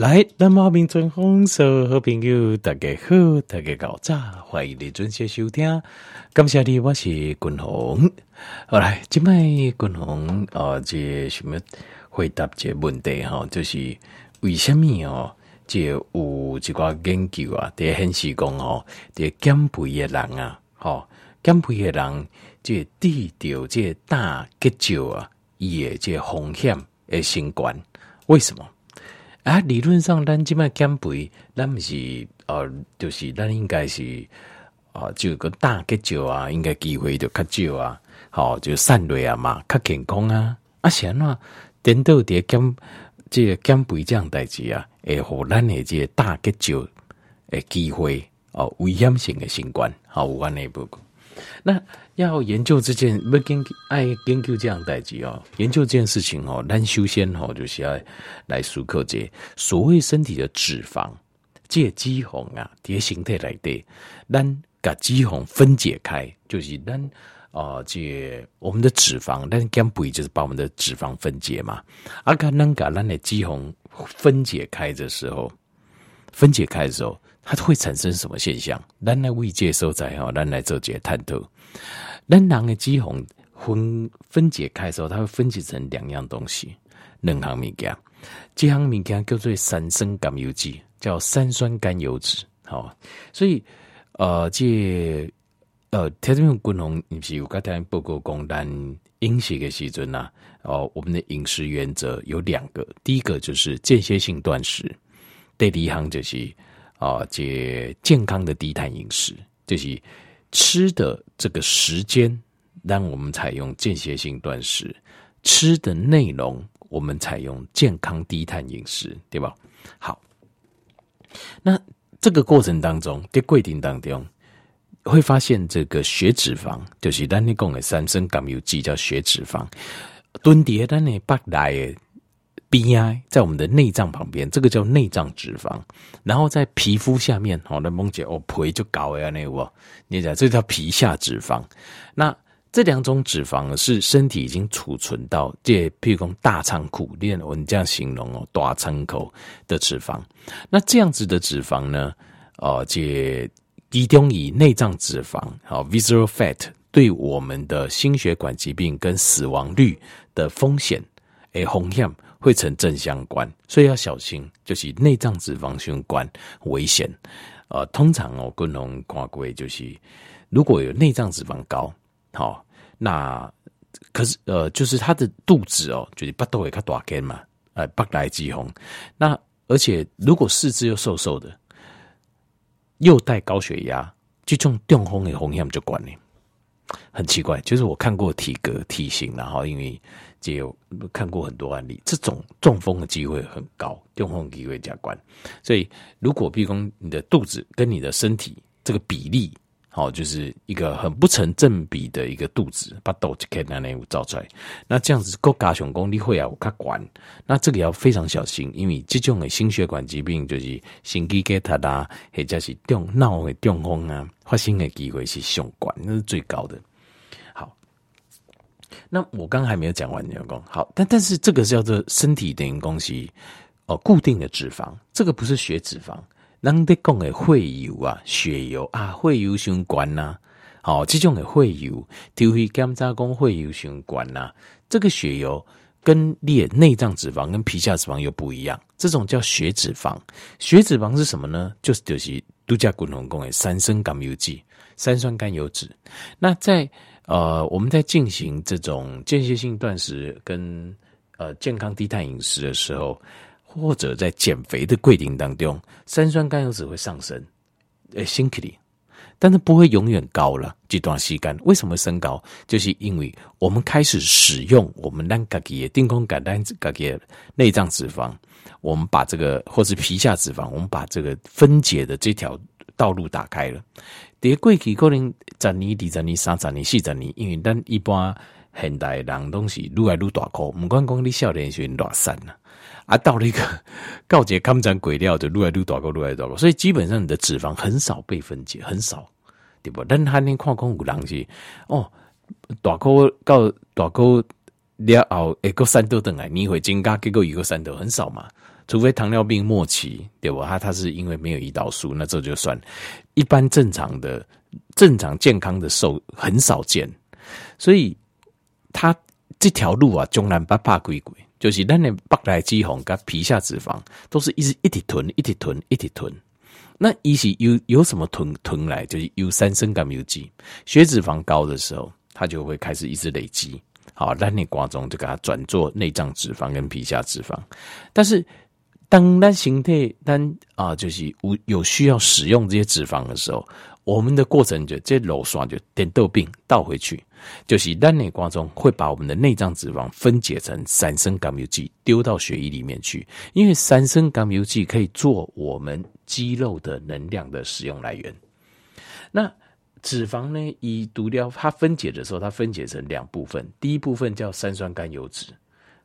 来，南无阿弥陀佛，所有好朋友，大家好，大家搞早，欢迎你准时收听。感谢你，我是君鸿。好来，今麦君鸿啊，这什么回答这问题哈，就是为什么哦，这有一个研究啊，在显示讲哦，这减肥的人啊，吼，减肥的人，这低调这大结石啊，也这风险的相关，为什么？啊，理论上，咱即摆减肥，咱不是呃，就是咱应该是啊、呃，就个大结石啊，应该机会就较少啊，好、就散落啊嘛，较健康啊。啊，是安怎颠倒伫减这个减肥这样代志啊，会互咱的这个大结石诶机会哦，危险性的新冠，好，有关内部。那要研究这件，要研究爱研究这样代志哦。研究这件事情哦，咱首先哦，就是要来思考这所谓身体的脂肪，这脂肪啊，这形态来的，咱把脂肪分解开，就是咱啊、呃，这我们的脂肪，咱减肥就是把我们的脂肪分解嘛。啊，看咱把咱的脂肪分解开的时候，分解开的时候。它会产生什么现象？咱来未接受在哈，咱来做这个探讨。咱人的脂肪分分解开的时候，它会分解成两样东西，两项物件。这项物件叫做三酸甘油酯，叫三酸甘油脂。好，所以呃，这呃，听这边君鸿，你是有刚才报告讲，咱饮食的时阵呐，哦，我们的饮食原则有两个，第一个就是间歇性断食，第二项就是。啊，这健康的低碳饮食，就是吃的这个时间，让我们采用间歇性断食；吃的内容，我们采用健康低碳饮食，对吧？好，那这个过程当中，在规定当中，会发现这个血脂肪，就是咱你讲的三升甘油酯叫血脂肪，蹲叠咱的腹内。BI 在我们的内脏旁边，这个叫内脏脂肪，然后在皮肤下面，好，那梦姐哦，皮就搞呀那个，你讲这叫皮下脂肪。那这两种脂肪是身体已经储存到这，譬如说大仓库，练我们这样形容哦，大仓库的脂肪。那这样子的脂肪呢，哦，这集中以内脏脂肪，好，visceral fat 对我们的心血管疾病跟死亡率的风险，诶，风险。会成正相关，所以要小心，就是内脏脂肪相关危险。呃，通常哦，共同看过就是如果有内脏脂肪高，好、那可是呃，就是他的肚子哦，就是腹肚会较大间嘛，呃，腹内脂肪。那而且如果四肢又瘦瘦的，又带高血压，这种中风的风险就管了。很奇怪，就是我看过体格体型，然后因为。也有看过很多案例，这种中风的机会很高，中风机会加关。所以，如果比如说你的肚子跟你的身体这个比例，好，就是一个很不成正比的一个肚子，把肚子看那内造出来，那这样子高加雄功力会啊，我看管，那这个要非常小心，因为这种的心血管疾病就是心肌梗塞啦，或者是中脑的中风啊，发生的机会是上管，那是最高的。那我刚还没有讲完，你讲好，但但是这个叫做身体等于东西哦，固定的脂肪，这个不是血脂肪。人的讲的会油啊，血油啊，会油相关呐。好，这种的会油，就会检查讲会油相关呐。这个血油跟列内脏脂肪跟皮下脂肪又不一样，这种叫血脂肪。血脂肪是什么呢？就是就是度假共同讲的三酸甘油酯，三酸甘油酯。那在呃，我们在进行这种间歇性断食跟呃健康低碳饮食的时候，或者在减肥的过程当中，三酸甘油酯会上升，呃，辛苦的，但是不会永远高了。这段时间为什么升高？就是因为我们开始使用我们让自己的定空感单自己的内脏脂肪，我们把这个或是皮下脂肪，我们把这个分解的这条道路打开了。第过去可能十年、二十年、三十年、四十年，因为咱一般现代人东西愈来愈大颗，不管讲你少年时多散了，啊，到了一个告捷康展鬼料就愈来愈大颗，愈来愈大颗，所以基本上你的脂肪很少被分解，很少，对不？但他那看空有人是哦，大颗到大颗了后，一个三度等来，你会增加结果一个三度很少嘛？除非糖尿病末期，对不？它它是因为没有胰岛素，那这就算。一般正常的、正常健康的瘦很少见，所以它这条路啊，中南八八鬼鬼，就是咱的白来脂肪跟皮下脂肪，都是一直一直囤，一直囤，一直囤。那一起有有什么囤囤来，就是有三酸甘油曲，血脂肪高的时候，它就会开始一直累积。好，咱的瓜中就给它转做内脏脂肪跟皮下脂肪。但是，当咱形态咱啊，就是有有需要使用这些脂肪的时候，我们的过程就这螺旋就颠倒病倒回去，就是咱内瓜中会把我们的内脏脂肪分解成三酸甘油曲，丢到血液里面去。因为三酸甘油曲可以做我们肌肉的能量的使用来源。那脂肪呢？以毒料它分解的时候，它分解成两部分。第一部分叫三酸甘油脂，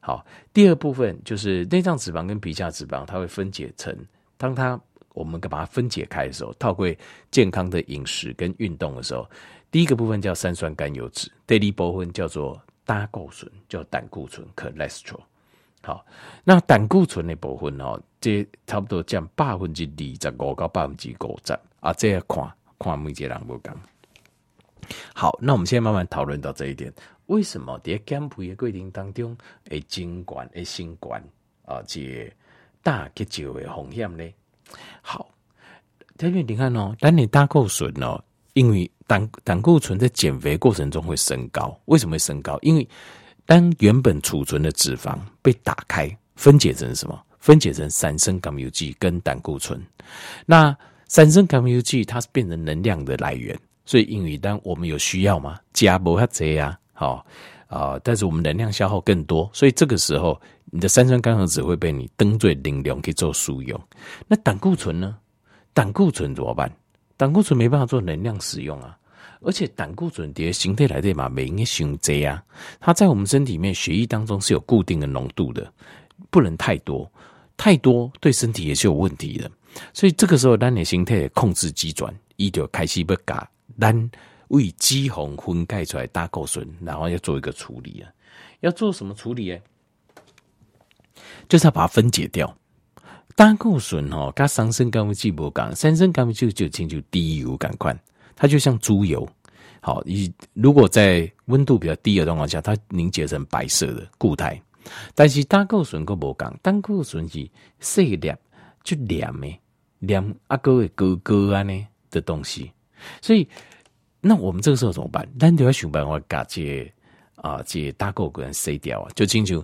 好，第二部分就是内脏脂肪跟皮下脂肪，它会分解成。当它我们把它分解开的时候，透过健康的饮食跟运动的时候，第一个部分叫三酸甘油酯，第二部分叫做胆固醇，叫胆固醇 （cholesterol）。好，那胆固醇的部分哦，这差不多占百分之二十五到百分之五十啊，这样看。看每个人不讲。好，那我们现在慢慢讨论到这一点，为什么在减肥的过程当中会增冠会新冠啊？这大结节的风险呢？好，因为你看哦，当你胆固醇哦，因为胆胆固醇在减肥过程中会升高，为什么会升高？因为当原本储存的脂肪被打开，分解成什么？分解成三酸甘油曲跟胆固醇，那。三酸甘油曲它是变成能量的来源，所以因为当我们有需要嘛，加不下这样，好啊，但是我们能量消耗更多，所以这个时候你的三酸甘油曲会被你当作能量去做输用。那胆固醇呢？胆固醇怎么办？胆固醇没办法做能量使用啊，而且胆固醇的形态来的嘛，没应该形这样，它在我们身体里面血液当中是有固定的浓度的，不能太多，太多对身体也是有问题的。所以这个时候，咱的形态控制机转，伊就开始要把咱为脂肪分解出来胆固醇，然后要做一个处理啊。要做什么处理呢？就是要把它分解掉。胆固醇哦，跟三酸甘油曲不同，三酸甘油曲就亲像低油感官，它就像猪油。好，你如果在温度比较低的状况下，它凝结成白色的固态。但是胆固醇个不同，胆固醇是细粒就黏的。两阿哥的哥哥安呢的东西，所以那我们这个时候怎么办？咱就要想办法把这啊这胆固醇筛掉啊，就亲像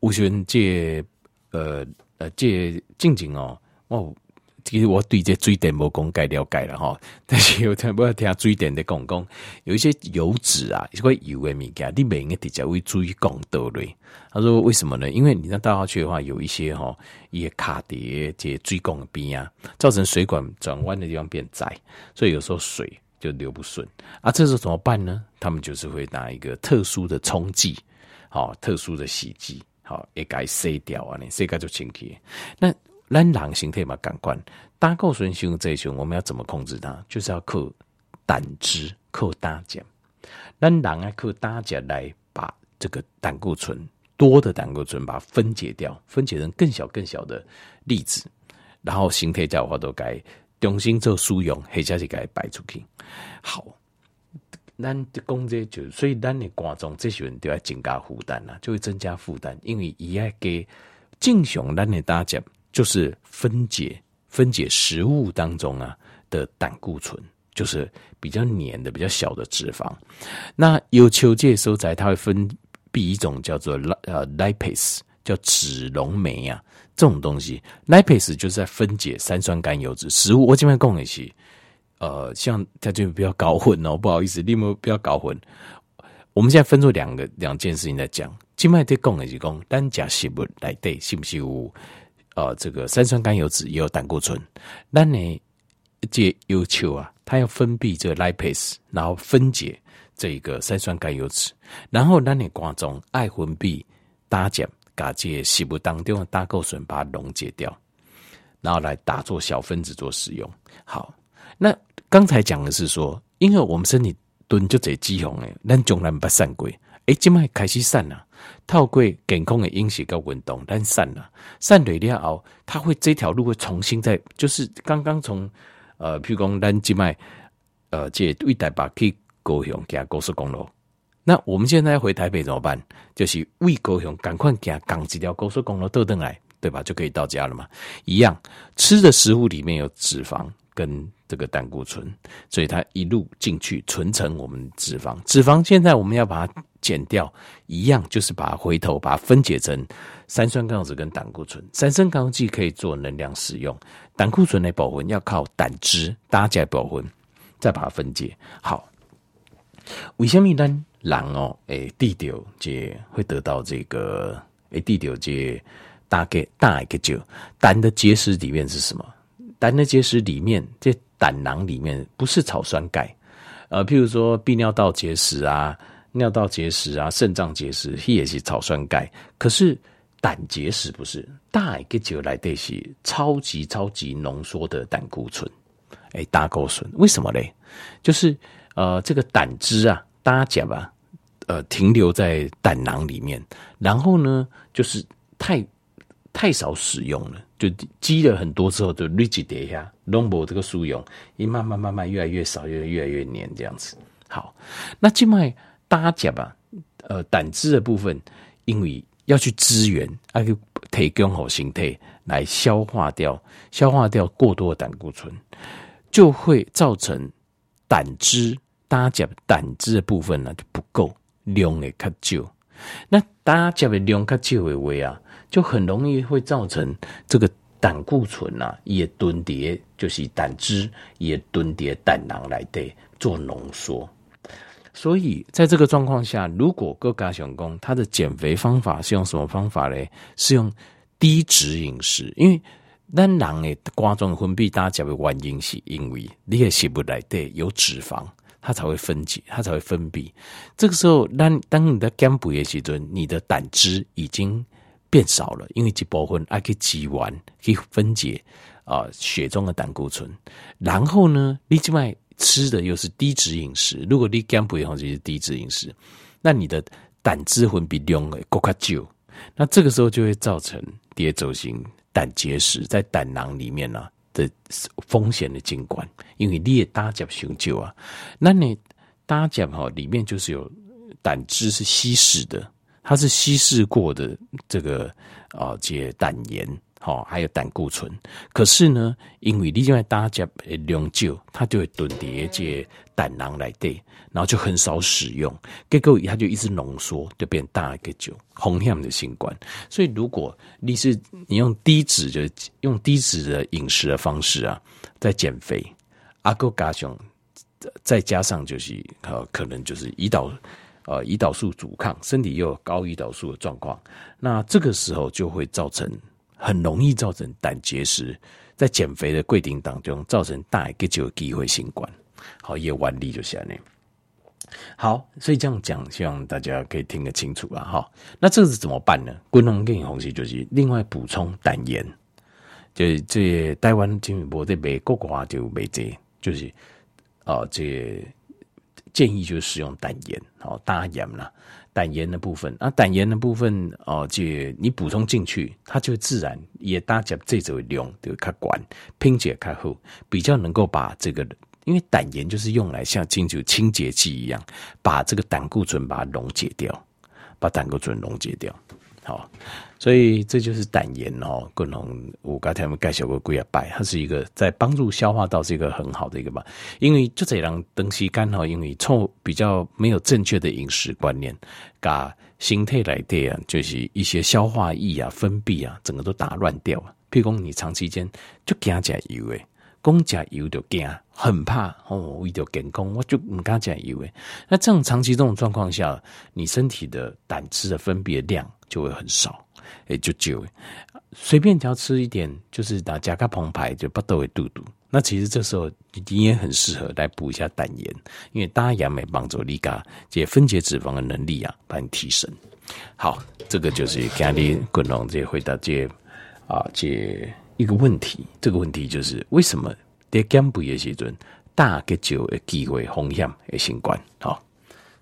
有时候这呃呃这静静哦哦。其实我对这水电无讲解了解了哈，但是有听不要听水电的讲讲，有一些油脂啊，一块油的物件，你每个直接会注意讲到嘞。他说为什么呢？因为你那倒下去的话，有一些哈，也卡碟这水管边啊，造成水管转弯的地方变窄，所以有时候水就流不顺啊。这时候怎么办呢？他们就是会拿一个特殊的冲剂，好，特殊的洗剂，好，一改洗掉啊，你洗改就清洁。那咱人形态嘛，感官胆固醇形成这一群，我们要怎么控制它？就是要靠胆汁，靠胆碱。咱人要靠胆碱来把这个胆固醇多的胆固醇把它分解掉，分解成更小更小的粒子，然后形态叫话都该重新做使用，或者是该摆出去。好，咱讲这就所以咱的观众这些人就要增加负担了，就会增加负担，因为伊爱给正常咱的大家。就是分解分解食物当中啊的胆固醇，就是比较黏的、比较小的脂肪。那有球介收窄，它会分泌一种叫做呃 lipase，叫脂溶酶啊，这种东西 lipase 就是在分解三酸甘油脂食物。我这边讲的是，呃，像在这边不要搞混哦，不好意思，你们不要搞混。我们现在分出两个两件事情在讲，今麦在讲的是讲单甲食物来对是不是有？呃，这个三酸甘油酯也有胆固醇，那你这要求啊，它要分泌这个 lipase，然后分解这个三酸甘油酯，然后那你观众爱分泌胆碱，把这食物当中的胆固醇把它溶解掉，然后来打做小分子做使用。好，那刚才讲的是说，因为我们身体囤就这脂肪诶，咱从来不散过，哎，今麦开始散了，透过健康的饮食跟运动，咱散了，散对了后，它会这条路会重新再，就是刚刚从呃，譬如讲咱今麦呃，这为台北去高雄行高速公路，那我们现在回台北怎么办？就是为高雄赶快行港几条高速公路倒转来，对吧？就可以到家了嘛。一样，吃的食物里面有脂肪跟。这个胆固醇，所以它一路进去存成我们脂肪。脂肪现在我们要把它减掉，一样就是把它回头把它分解成三酸甘油酯跟胆固醇。三酸甘油酯可以做能量使用，胆固醇的保温要靠胆汁搭起来保温，再把它分解。好，为什么呢？人哦，诶，地条这会得到这个诶，地条这大概大一个就胆的结石里面是什么？胆的结石里面这。胆囊里面不是草酸钙，呃，譬如说泌尿道结石啊、尿道结石啊、肾脏结石，它也是草酸钙。可是胆结石不是，大一个就来的是超级超级浓缩的胆固醇，哎，胆固醇为什么嘞？就是呃，这个胆汁啊，大家吧，呃，停留在胆囊里面，然后呢，就是太。太少使用了，就积了很多之后就累积叠下，弄不这个输用，一慢慢慢慢越来越少，越越来越黏这样子。好，那静脉搭甲吧，呃，胆汁的部分，因为要去支援，要去提供好形态来消化掉，消化掉过多的胆固醇，就会造成胆汁搭甲胆汁的部分呢就不够量的较少，那搭甲的量较少的话啊。就很容易会造成这个胆固醇啊，也囤叠，就是胆汁也囤叠胆囊来的做浓缩。所以在这个状况下，如果各家想讲他的减肥方法是用什么方法嘞？是用低脂饮食，因为咱人诶肝脏分泌大家的原因是因为你的食物来的有脂肪，它才会分解，它才会分泌。这个时候，当当你的减肥的时阵，你的胆汁已经。变少了，因为这部分还可以挤完，可以分解啊、血中的胆固醇。然后呢，你这卖吃的又是低脂饮食，如果你减肥的话就是低脂饮食，那你的胆汁分泌量会更加少，那这个时候就会造成第二种型胆结石在胆囊里面呢、的风险的景观，因为你也搭脚雄久啊，那你搭脚哈里面就是有胆汁是稀释的。它是稀释过的这个啊，这胆盐好，还有胆固醇。可是呢，因为你现在大家量少，它就会囤叠这胆囊来对，然后就很少使用，结果它就一直浓缩，就变大一个酒，红险的新冠。所以，如果你是你用低脂，就用低脂的饮食的方式啊，在减肥，阿哥加上再加上就是，可能就是胰岛。呃，胰岛素阻抗，身体又有高胰岛素的状况，那这个时候就会造成很容易造成胆结石，在减肥的规定当中造成大一个就有机会新冠。好，也万例就下来。好，所以这样讲，希望大家可以听得清楚了哈。那这个是怎么办呢？滚龙跟红旗就是另外补充胆盐，就是这台湾金门博在美国话就没这，就是啊、呃、这。建议就是使用胆盐，哦，大盐啦，胆盐的部分那，胆盐的部分哦，就你补充进去，它就自然也大家这种量就开管拼解开后，比较能够把这个，因为胆盐就是用来像清除清洁剂一样，把这个胆固醇把它溶解掉，把胆固醇溶解掉。好，所以这就是胆盐哦。共同我刚才我们介绍过龟啊白，它是一个在帮助消化道是一个很好的一个嘛。因为就这样东西刚好，因为臭比较没有正确的饮食观念，把形态来对啊，就是一些消化液啊、分泌啊，整个都打乱掉啊。譬如讲你长期间就惊加油诶，光加油就惊，很怕哦，为了健康我就唔敢加油诶。那这种长期这种状况下，你身体的胆汁的分泌的量。就会很少，也就就随便只要吃一点，就是打加个澎湃就不都会肚肚。那其实这时候你也很适合来补一下胆盐，因为大盐没帮助你噶这分解脂肪的能力啊，帮你提升。好，这个就是今天滚龙这回答这啊这一个问题。这个问题就是为什么在减肥的时阵，大个酒会机会风险会新冠好。